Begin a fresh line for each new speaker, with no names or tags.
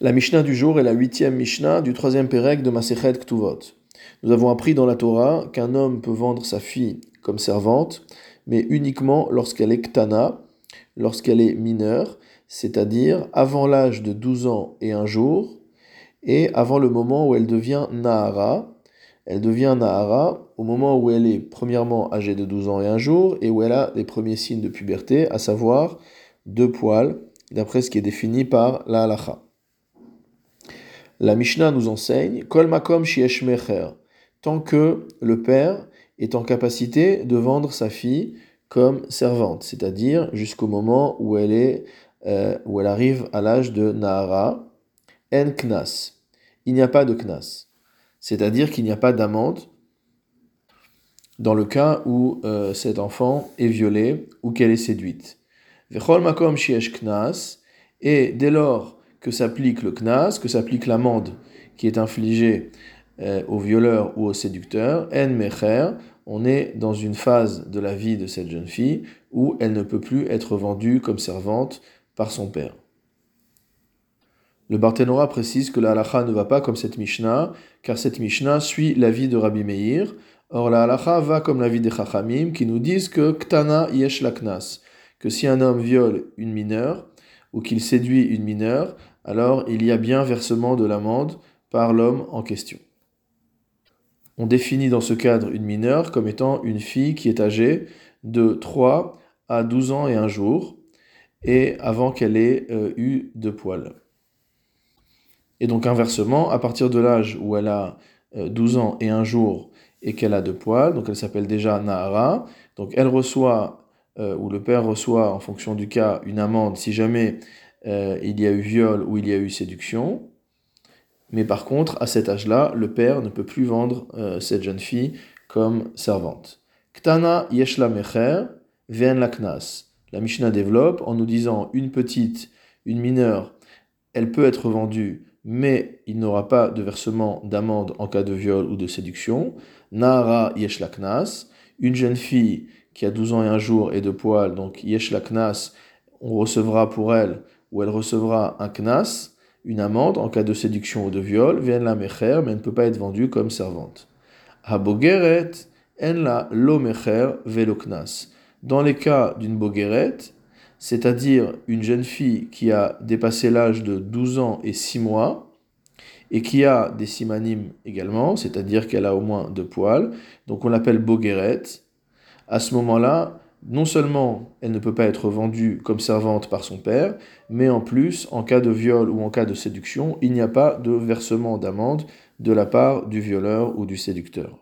La Mishnah du jour est la huitième Mishnah du troisième Pérec de Masechet Ktuvot. Nous avons appris dans la Torah qu'un homme peut vendre sa fille comme servante, mais uniquement lorsqu'elle est ktana, lorsqu'elle est mineure, c'est-à-dire avant l'âge de 12 ans et un jour, et avant le moment où elle devient Nahara. Elle devient Nahara au moment où elle est premièrement âgée de 12 ans et un jour, et où elle a les premiers signes de puberté, à savoir deux poils, d'après ce qui est défini par la halacha. La Mishnah nous enseigne Kol makom tant que le père est en capacité de vendre sa fille comme servante, c'est-à-dire jusqu'au moment où elle est euh, où elle arrive à l'âge de Nahara, en knas. Il n'y a pas de knas, c'est-à-dire qu'il n'y a pas d'amende dans le cas où euh, cet enfant est violé ou qu'elle est séduite. Vechol makom knas, et dès lors que s'applique le knas, que s'applique l'amende qui est infligée euh, au violeur ou au séducteur, en mecher, on est dans une phase de la vie de cette jeune fille où elle ne peut plus être vendue comme servante par son père. Le Barthénora précise que la halacha ne va pas comme cette Mishnah, car cette Mishnah suit l'avis de Rabbi Meir. Or, la halacha va comme l'avis des Chachamim qui nous disent que Ktana yesh laknas, que si un homme viole une mineure ou qu'il séduit une mineure, alors il y a bien versement de l'amende par l'homme en question. On définit dans ce cadre une mineure comme étant une fille qui est âgée de 3 à 12 ans et un jour, et avant qu'elle ait euh, eu de poils. Et donc inversement, à partir de l'âge où elle a 12 euh, ans et un jour et qu'elle a de poils, donc elle s'appelle déjà Nahara, donc elle reçoit, euh, ou le père reçoit en fonction du cas, une amende si jamais il y a eu viol ou il y a eu séduction. Mais par contre, à cet âge-là, le père ne peut plus vendre cette jeune fille comme servante. Ktana yeshla mecher, ven la knas. La Mishnah développe en nous disant une petite, une mineure, elle peut être vendue, mais il n'aura pas de versement d'amende en cas de viol ou de séduction. Nahara yesh laknas, une jeune fille qui a 12 ans et un jour et de poils, donc yesh laknas, on recevra pour elle, ou elle recevra un knas, une amende en cas de séduction ou de viol, vient la mecher, mais elle ne peut pas être vendue comme servante. En la lo mecher velo knas dans les cas d'une boguerette, c'est-à-dire une jeune fille qui a dépassé l'âge de 12 ans et 6 mois, et qui a des simanimes également, c'est-à-dire qu'elle a au moins deux poils, donc on l'appelle boguerette, à ce moment-là, non seulement elle ne peut pas être vendue comme servante par son père, mais en plus, en cas de viol ou en cas de séduction, il n'y a pas de versement d'amende de la part du violeur ou du séducteur.